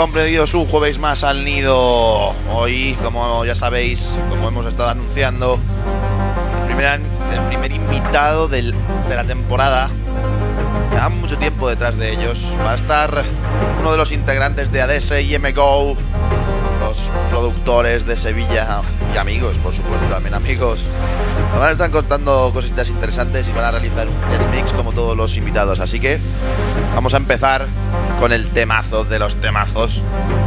Incomprendidos un jueves más al nido. Hoy, como ya sabéis, como hemos estado anunciando, el primer, el primer invitado del- de la temporada. Llevan mucho tiempo detrás de ellos. Va a estar uno de los integrantes de ADS y MGO, los productores de Sevilla y amigos, por supuesto, también amigos. Nos van a estar contando cositas interesantes y van a realizar un mix como todos los invitados. Así que vamos a empezar con el temazo de los temazos.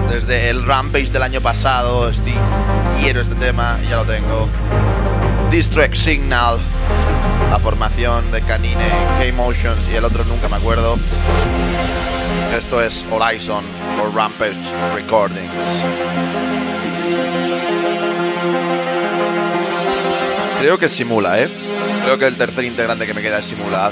Desde el Rampage del año pasado, estoy, quiero este tema y ya lo tengo. Distract Signal, la formación de Canine, K-Motions y el otro nunca me acuerdo. Esto es Horizon por Rampage Recordings. Creo que Simula, ¿eh? Creo que el tercer integrante que me queda es Simula.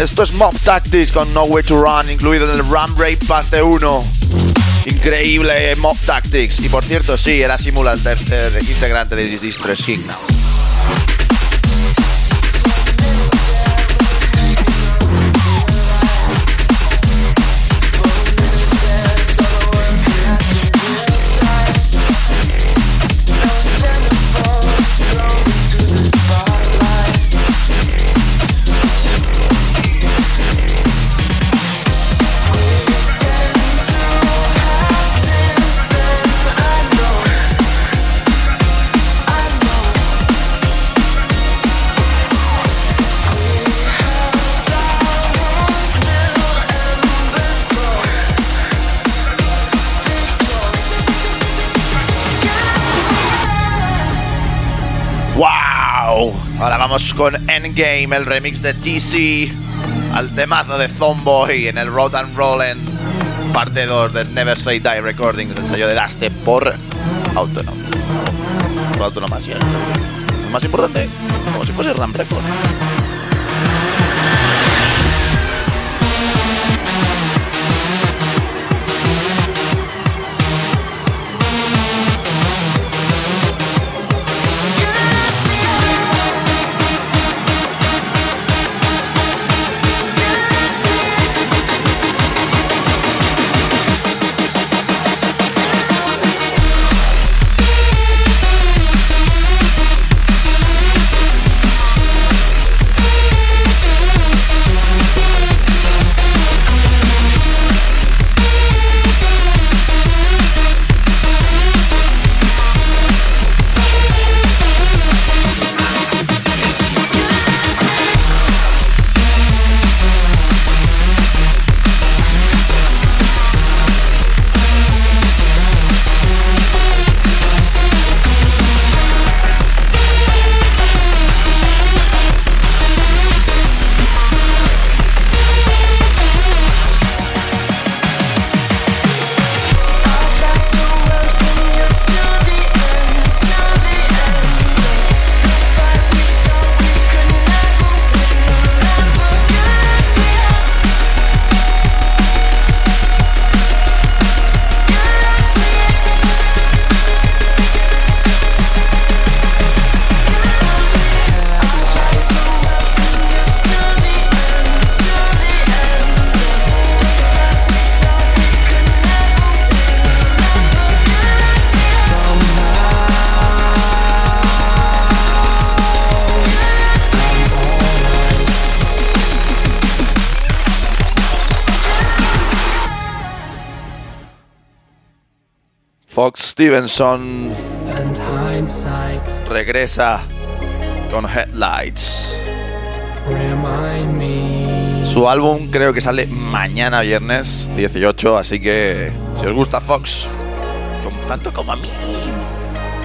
Esto es Mob Tactics con Nowhere to Run, incluido en el Ram Raid parte 1. Increíble eh, Mob Tactics. Y por cierto, sí, era Simula el tercer integrante de Distress Signal. Vamos con Endgame, el remix de DC al temazo de Zomboy en el Road and Rollin' parte 2 de Never Say Die Recordings, el sello de Daste por Autonom. Por autonomasia. Lo más importante, como si fuese Ram Record. Stevenson. And hindsight. Regresa con Headlights. Su álbum creo que sale mañana viernes 18, así que si os gusta Fox, como- tanto como a mí,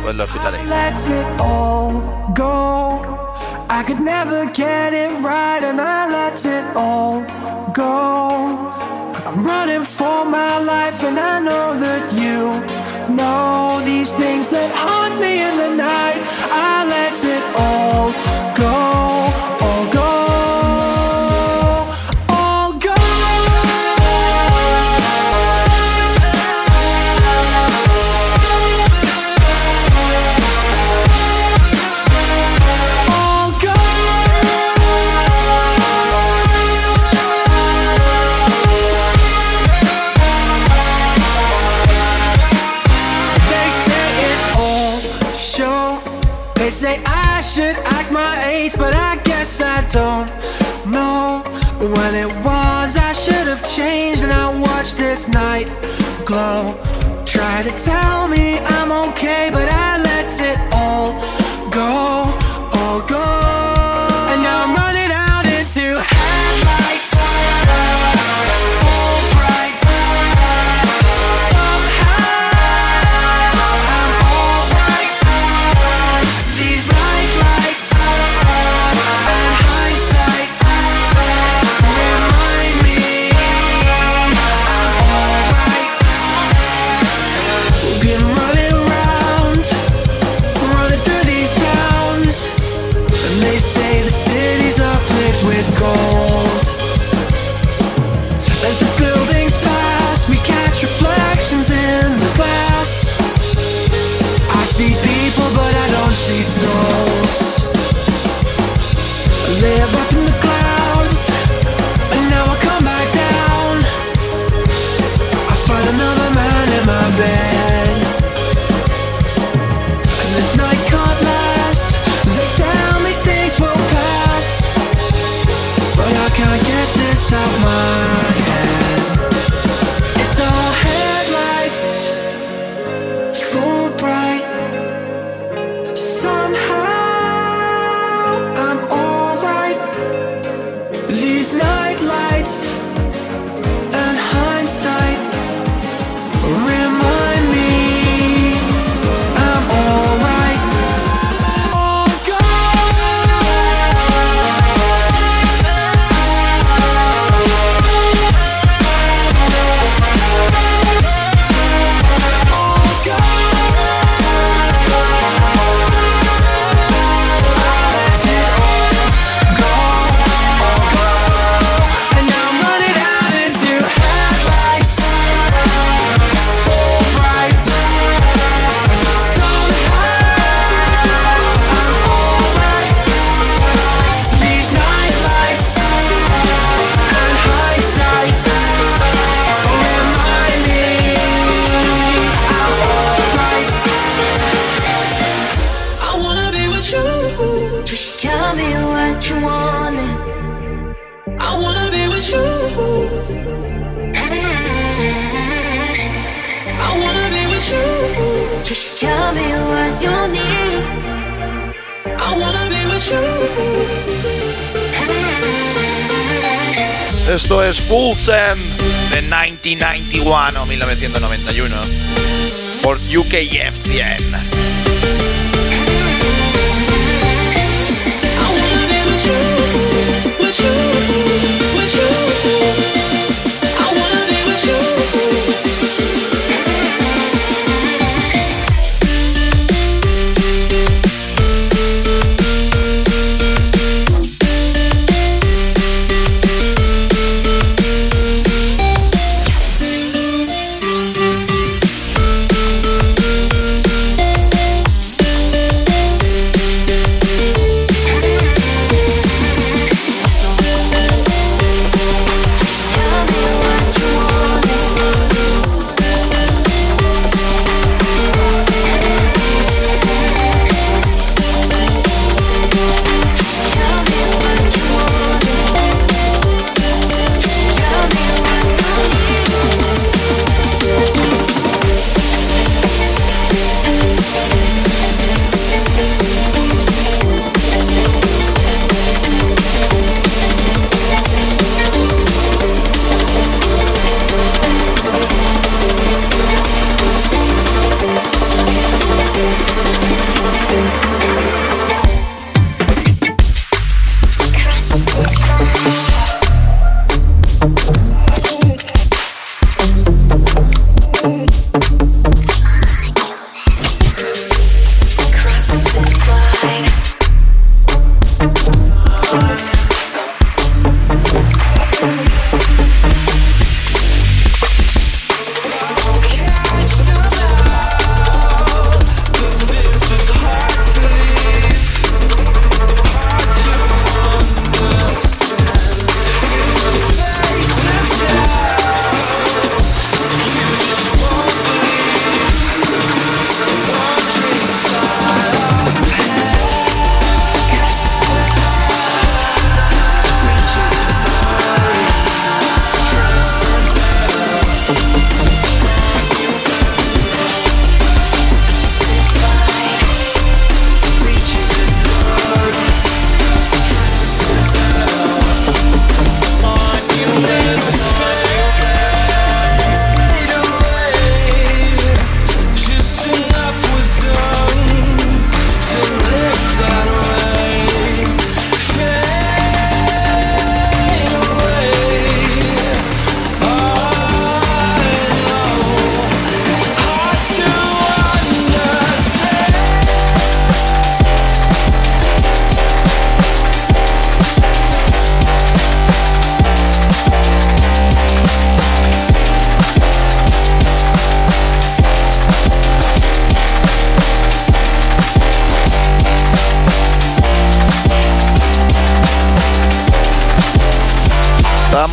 pues lo escucharéis. let it all go. I could never get it right and I let it all go. I'm running for my life and I know these things that haunt me in the night. I let it all glow. Try to tell me I'm okay, but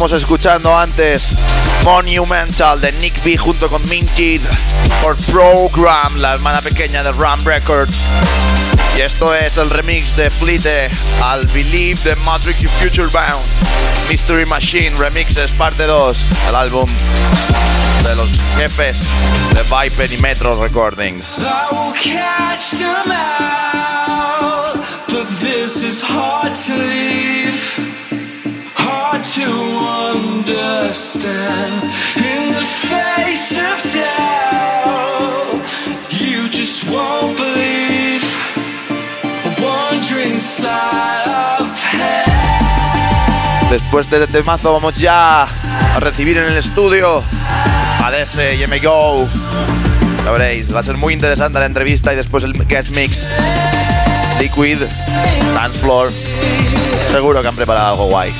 Estábamos escuchando antes Monumental de Nick B junto con Minted por Program, la hermana pequeña de Ram Records. Y esto es el remix de Fleete al Believe de Matrix Future Bound. Mystery Machine Remixes parte 2, el álbum de los jefes de Viper y Metro Recordings. To understand. In the face of doubt, you just won't believe. A wandering slide of hell. Después de este temazo vamos ya a recibir en el estudio a DS y MGO. Ya veréis, va a ser muy interesante la entrevista y después el guest mix. Liquid, Dance Floor. Seguro que han preparado algo guay.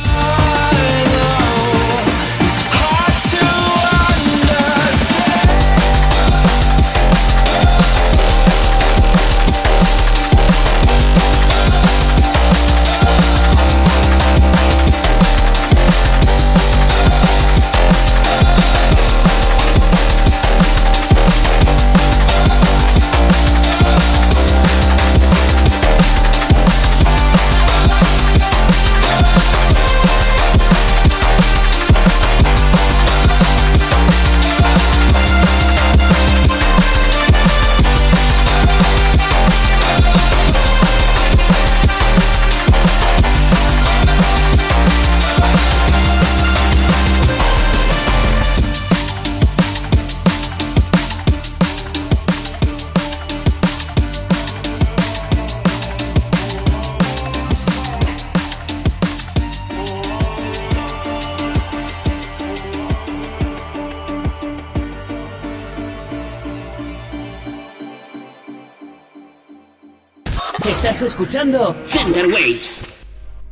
Estás escuchando Thunder Waves.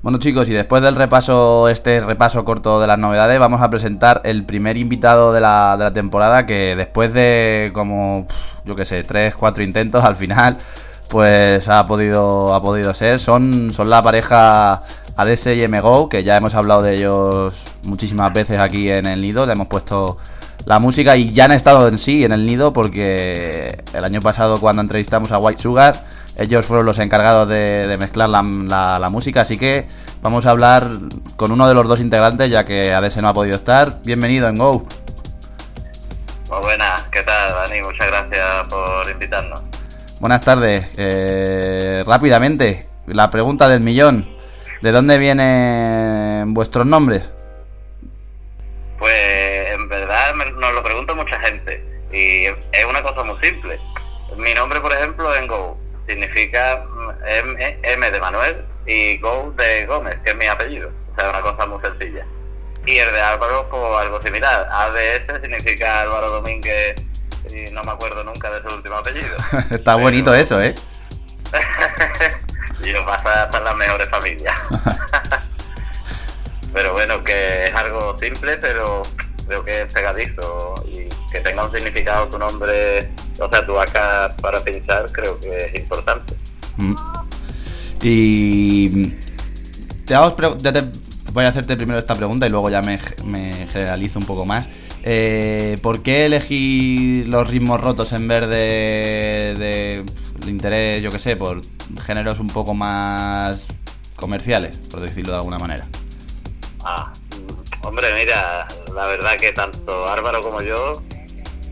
Bueno chicos, y después del repaso, este repaso corto de las novedades, vamos a presentar el primer invitado de la, de la temporada que después de como, yo que sé, 3, 4 intentos al final, pues ha podido, ha podido ser. Son, son la pareja ADS y MGO, que ya hemos hablado de ellos muchísimas veces aquí en el nido, le hemos puesto la música y ya han estado en sí en el nido porque el año pasado cuando entrevistamos a White Sugar ellos fueron los encargados de, de mezclar la, la- la música, así que vamos a hablar con uno de los dos integrantes ya que ADS no ha podido estar. Bienvenido en Go. Muy buenas, ¿qué tal, Dani? Muchas gracias por invitarnos. Buenas tardes. Eh, rápidamente, la pregunta del millón. ¿De dónde vienen vuestros nombres? Pues en verdad me- nos lo pregunta mucha gente y es una cosa muy simple. Mi nombre, por ejemplo, en Go significa mm, M, M de Manuel y Go de Gómez, que es mi apellido. O sea, una cosa muy sencilla. Y el de Álvaro, pues algo similar. ADS significa Álvaro Domínguez y no me acuerdo nunca de su último apellido. Está bonito eso, ¿eh? y lo pasa en las mejores familias. pero bueno, que es algo simple, pero creo que es pegadizo y que tenga un significado tu nombre, o sea, tu acá para pinchar, creo que es importante. Mm. Y te hago ya te- voy a hacerte primero esta pregunta y luego ya me, me generalizo un poco más. Eh, ¿Por qué elegir los ritmos rotos en vez de, de el interés, yo que sé, por géneros un poco más comerciales, por decirlo de alguna manera? Ah, mm, hombre, mira, la verdad que tanto Álvaro como yo,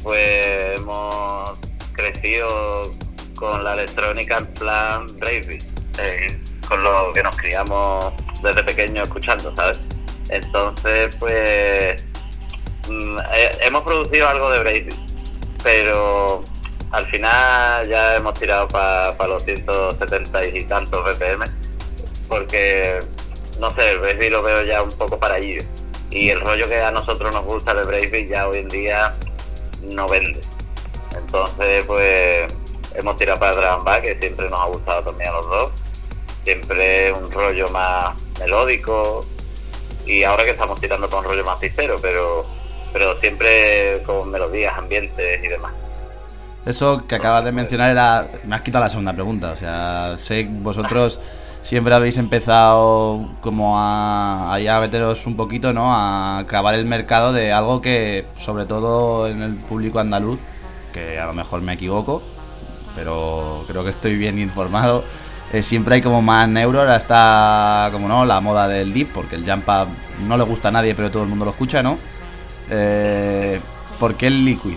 pues hemos crecido con la electrónica en plan Breakbeat, eh, con lo que nos criamos desde pequeños escuchando, ¿sabes? Entonces, pues mm, hemos producido algo de Breakbeat, pero al final ya hemos tirado para los 170 y tantos BPM, porque no sé, el breakbeat lo veo ya un poco para allí. Y el rollo que a nosotros nos gusta del breakbeat ya hoy en día no vende. Entonces, pues hemos tirado para and bass, que siempre nos ha gustado también a los dos. Siempre un rollo más melódico. Y ahora que estamos tirando con un rollo más pistero, pero, pero siempre con melodías, ambientes y demás. Eso que acabas de mencionar era. Me has quitado la segunda pregunta. O sea, sé que vosotros siempre habéis empezado como a, a meteros un poquito, ¿no? A acabar el mercado de algo que, sobre todo en el público andaluz, que a lo mejor me equivoco, pero creo que estoy bien informado. eh, siempre hay como más neuro, ahora está como no, la moda del deep, porque el jump up no le gusta a nadie, pero todo el mundo lo escucha, ¿no? Eh, ¿Por qué el liquid?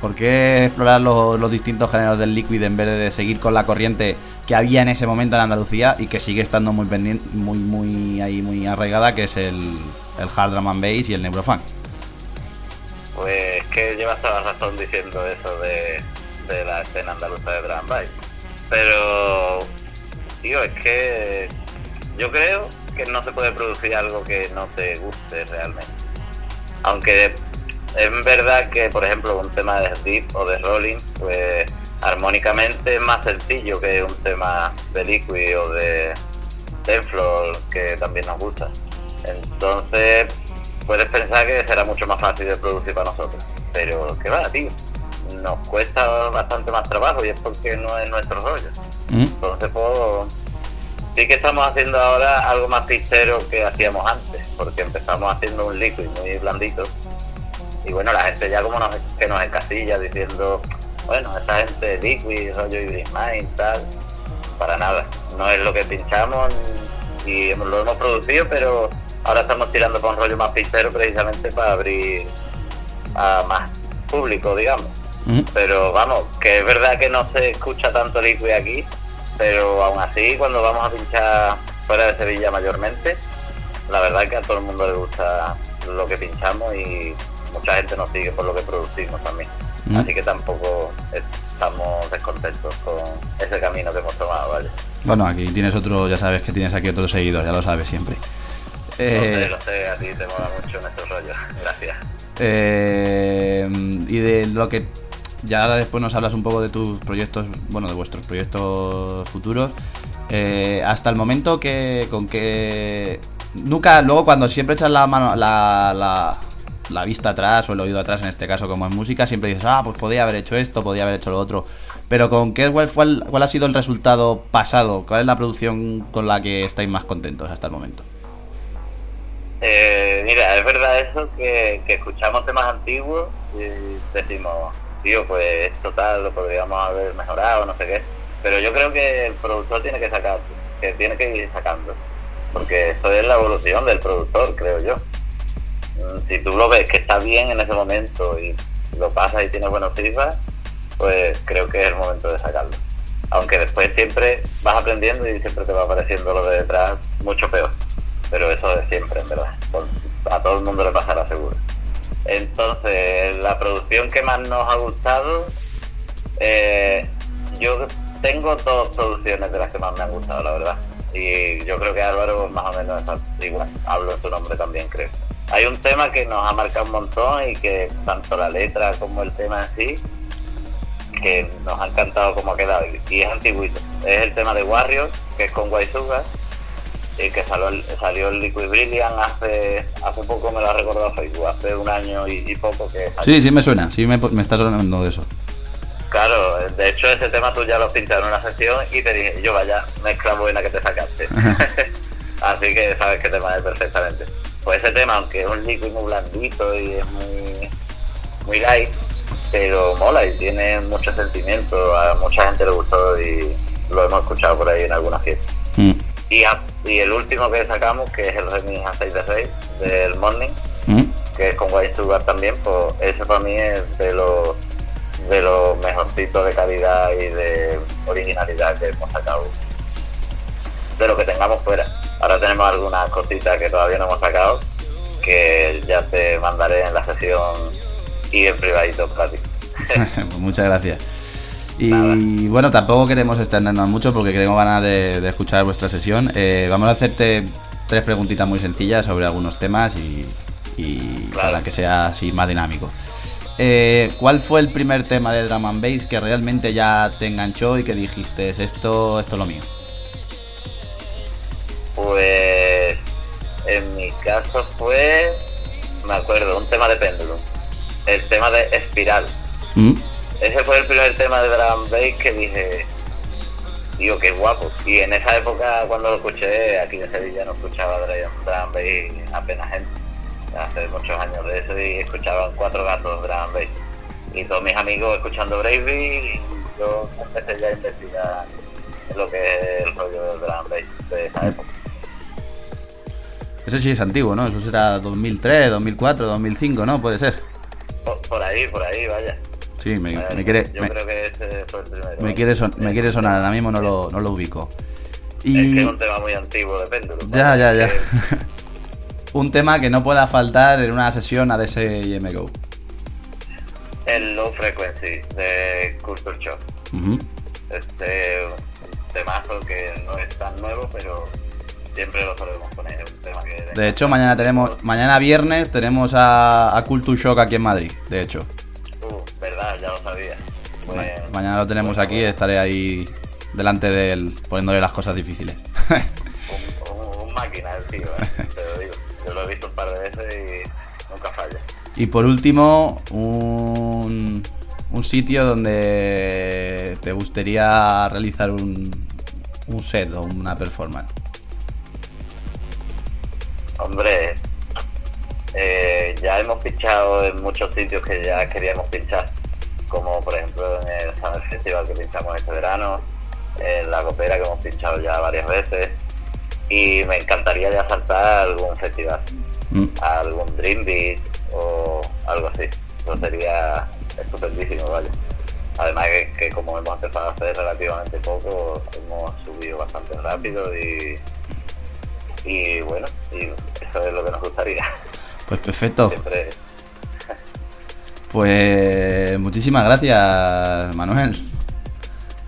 ¿Por qué explorar los distintos géneros del liquid en vez de seguir con la corriente que había en ese momento en Andalucía y que sigue estando muy pendiente, muy, muy ahí muy arraigada, que es el, el hard drum and bass y el neurofunk? Pues que llevas toda la razón diciendo eso de, de la escena andaluza de drum and. Pero, tío, es que yo creo que no se puede producir algo que no te guste realmente. Aunque es verdad que, por ejemplo, un tema de deep o de rolling, pues armónicamente es más sencillo que un tema de liquid o de Tenfloor, que también nos gusta. Entonces, puedes pensar que será mucho más fácil de producir para nosotros. Pero, ¿qué va, tío? Nos cuesta bastante más trabajo y es porque no es nuestro rollo. ¿Mm? Entonces, pues, sí que estamos haciendo ahora algo más pistero que hacíamos antes, porque empezamos haciendo un liquid muy blandito. Y bueno, la gente ya como nos, que nos encasilla diciendo, bueno, esa gente liquid, rollo Ibris Mind, tal. Para nada. No es lo que pinchamos y lo hemos producido, pero ahora estamos tirando con un rollo más pistero precisamente para abrir a más público, digamos. ¿Mm? Pero vamos, que es verdad que no se escucha tanto liquid aquí, pero aún así cuando vamos a pinchar fuera de Sevilla mayormente, la verdad es que a todo el mundo le gusta lo que pinchamos y mucha gente nos sigue por lo que producimos también. Mm. Así que tampoco estamos descontentos con ese camino que hemos tomado, ¿vale? Bueno, aquí tienes otro, ya sabes que tienes aquí otro seguidor, ya lo sabes siempre. Eh, sé, lo sé, a ti te mola mucho nuestro rollo. Gracias. Eh, y de lo que ya ahora después nos hablas un poco de tus proyectos, bueno, de vuestros proyectos futuros. Eh, hasta el momento que con que nunca, luego cuando siempre echas la mano, la, la, la vista atrás o el oído atrás en este caso como en música, siempre dices, ah, pues podía haber hecho esto, podía haber hecho lo otro. Pero con qué cuál, cuál ha sido el resultado pasado, cuál es la producción con la que estáis más contentos hasta el momento. Eh, mira, es verdad eso que, que escuchamos temas antiguos y decimos, tío, pues esto tal lo podríamos haber mejorado, no sé qué. Pero yo creo que el productor tiene que sacar, que tiene que ir sacando. Porque eso es la evolución del productor, creo yo. Mm, Si tú lo ves que está bien en ese momento y lo pasas y tienes buenos feedback, pues creo que es el momento de sacarlo. Aunque después siempre vas aprendiendo y siempre te va apareciendo lo de detrás mucho peor. Pero eso es siempre, en verdad. A todo el mundo le pasará seguro. Entonces, la producción que más nos ha gustado, eh, yo tengo dos producciones de las que más me han gustado, la verdad. Y yo creo que Álvaro más o menos igual. Hablo en su nombre también, creo. Hay un tema que nos ha marcado un montón y que tanto la letra como el tema en sí, que nos ha encantado como ha quedado. Y es antiguito. Es el tema de Warriors, que es con Waisuga y que salió, el- salió el Liquid Brilliant hace hace poco me lo ha recordado Facebook, hace un año y, y poco que salió. Sí, sí me suena, sí me, me está sonando de eso. Claro, de hecho ese tema tú ya lo pinchaste en una sesión y te dije, yo vaya, mezcla buena que te sacaste. Así que sabes que tema es perfectamente. Pues ese tema, aunque es un liquid muy blandito y es muy, muy light, pero mola y tiene mucho sentimiento, a mucha gente le gustó y lo hemos escuchado por ahí en alguna fiesta. Mm, Y, a- y el último que sacamos, que es el remix a 6 de 6 del Morning, mm. que es con White Sugar también, pues ese para mí es de los de los mejorcitos de calidad y de originalidad que hemos sacado de lo que tengamos fuera. Ahora tenemos algunas cositas que todavía no hemos sacado que ya te mandaré en la sesión y en privadito para ti. Pues muchas gracias. Y bueno, tampoco queremos extendernos mucho porque tengo ganas de, de escuchar vuestra sesión. Eh, vamos a hacerte tres preguntitas muy sencillas sobre algunos temas y, y Claro. para que sea así más dinámico. Eh, ¿Cuál fue el primer tema de Drum and Bass que realmente ya te enganchó y que dijiste esto, esto es lo mío? Caso fue, me acuerdo, un tema de Pendulum, el tema de Espiral. Mm, Ese fue el primer tema de Drum Bass que dije, digo, qué guapo. Y en esa época, cuando lo escuché, aquí en Sevilla no escuchaba Drum Drum Bass apenas gente. Hace muchos años de eso y escuchaban cuatro gatos Drum Bass. Y todos mis amigos escuchando Bravey y yo empecé ya a investigar lo que es el rollo del Drum Bass de esa época. Ese sí es antiguo, ¿no? Eso será 2003, 2004, 2005, ¿no? Puede ser. Por, por ahí, por ahí, vaya. Sí, me, quiere, yo me, creo que ese fue el primero. me quiere, son- me quiere sonar, ahora mismo no lo, no lo ubico. Es que es un tema muy antiguo de Pendulum. ya, ya, ya. que- Un tema que no pueda faltar en una sesión ADS y MGO. El Low Frequency de Culture Shock. Ujú. Este un temazo que no es tan nuevo, pero siempre lo solemos poner. Un tema que De hecho, mañana tenemos, mañana viernes tenemos a, a Culture Shock aquí en Madrid. De hecho, Uh, verdad, ya lo sabía. Ma- mañana lo tenemos bueno, aquí. Estaré ahí delante de él poniéndole las cosas difíciles. Un, un- un máquina el tío, eh, te lo digo. Yo lo he visto un par de veces y nunca falla. y por último, un, un sitio donde te gustaría realizar un, un set o una performance. Hombre, eh, ya hemos pinchado en muchos sitios que ya queríamos pinchar, como por ejemplo en el Summer Festival que pinchamos este verano, en la Copera que hemos pinchado ya varias veces, y me encantaría ya saltar a algún festival, Mm. a algún Dream Beat o algo así. Eso sería estupendísimo, vaya. Además que, que como hemos empezado a hacer relativamente poco, hemos subido bastante rápido y, y bueno, y eso es lo que nos gustaría. Pues perfecto. Siempre Pues muchísimas gracias, Manuel.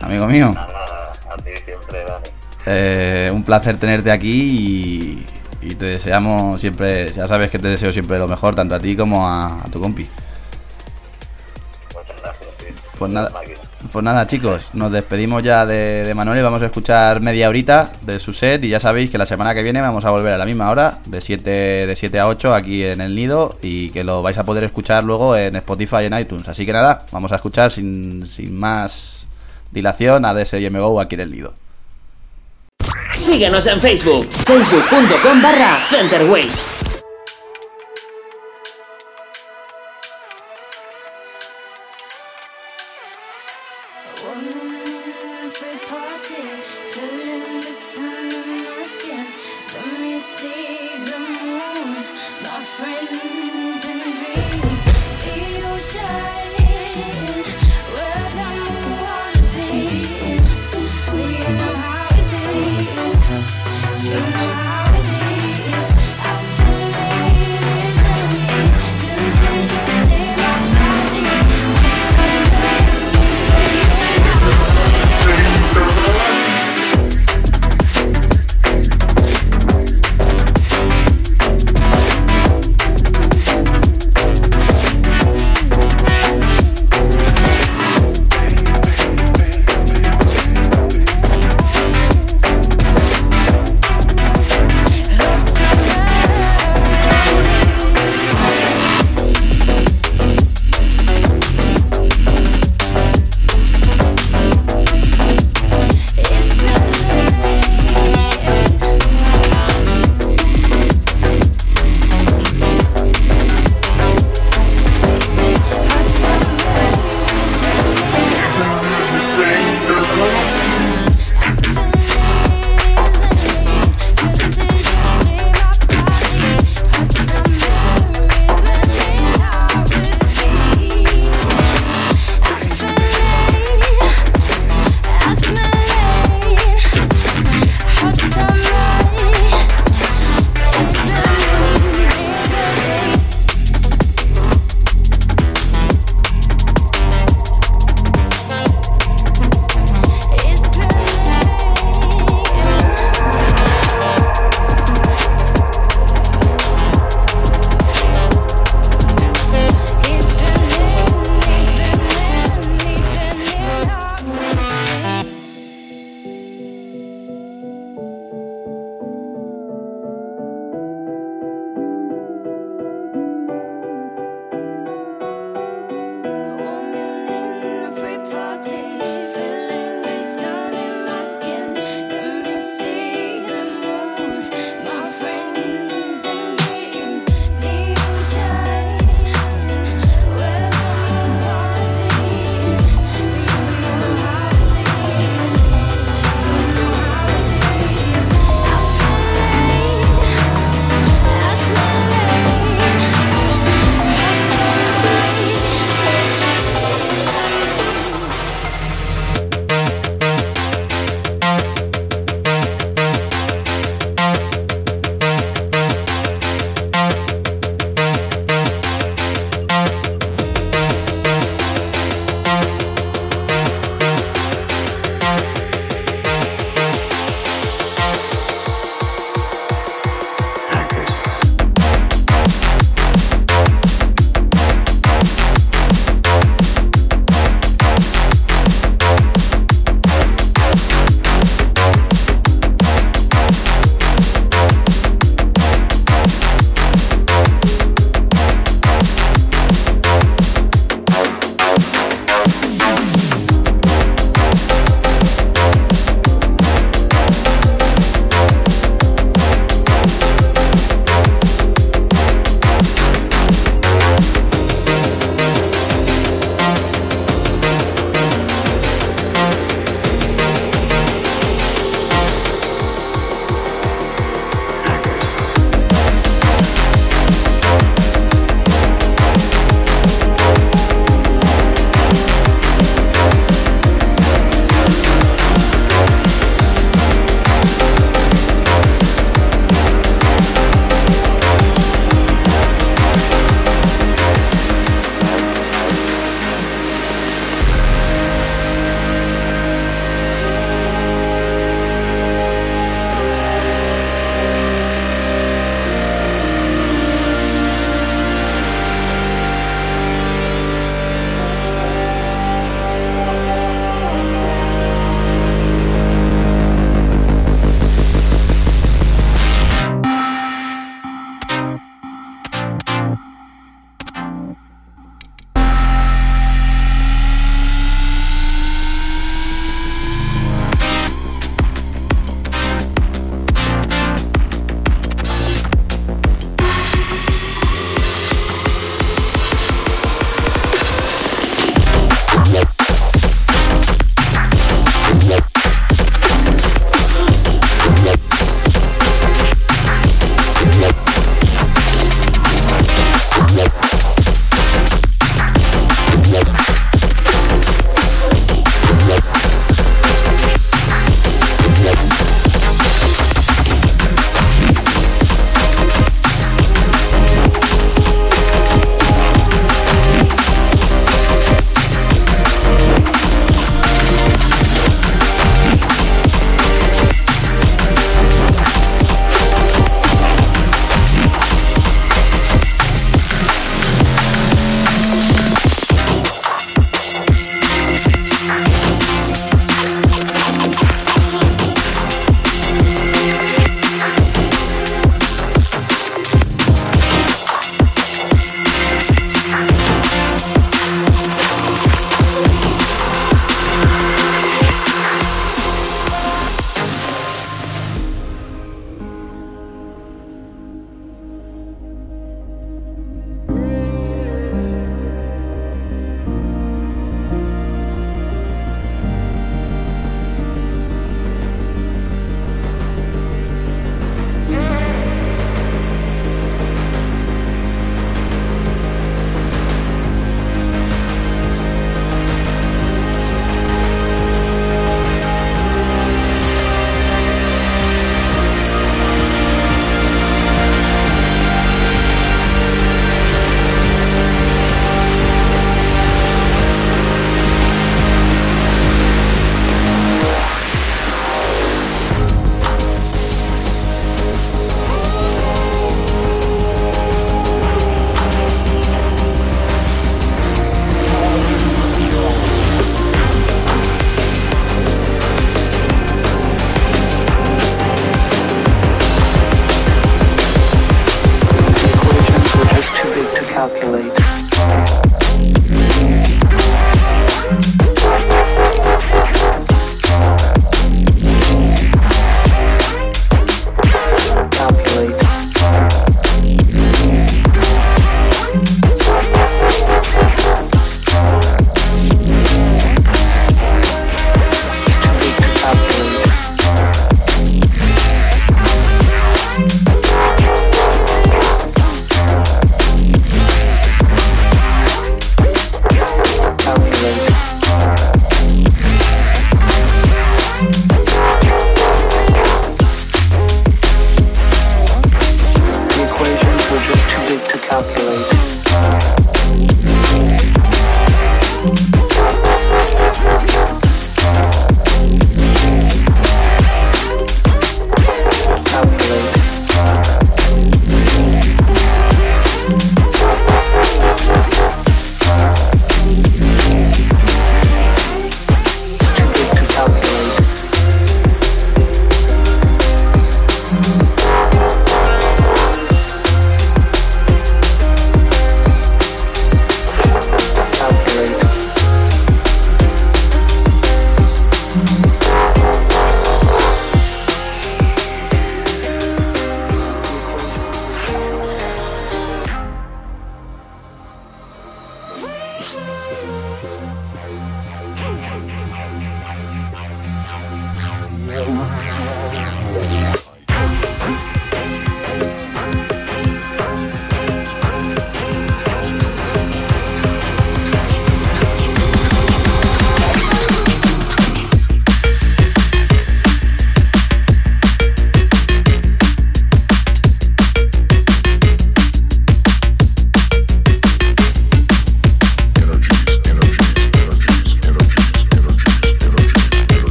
Amigo mío. nada, a ti siempre, Dani. Eh, un placer tenerte aquí y, y te deseamos siempre, ya sabes que te deseo siempre lo mejor, tanto a ti como a, a tu compi. Muchas gracias. Pues nada. Pues nada, chicos, nos despedimos ya de, Manuel y vamos a escuchar media horita de su set. Y ya sabéis que la semana que viene vamos a volver a la misma hora, de 7, de 7 a 8, aquí en el nido. Y que lo vais a poder escuchar luego en Spotify y en iTunes. Así que nada, vamos a escuchar sin, sin más dilación a DSM Go aquí en el nido. Síguenos en Facebook, facebook.com barra Centerwaves.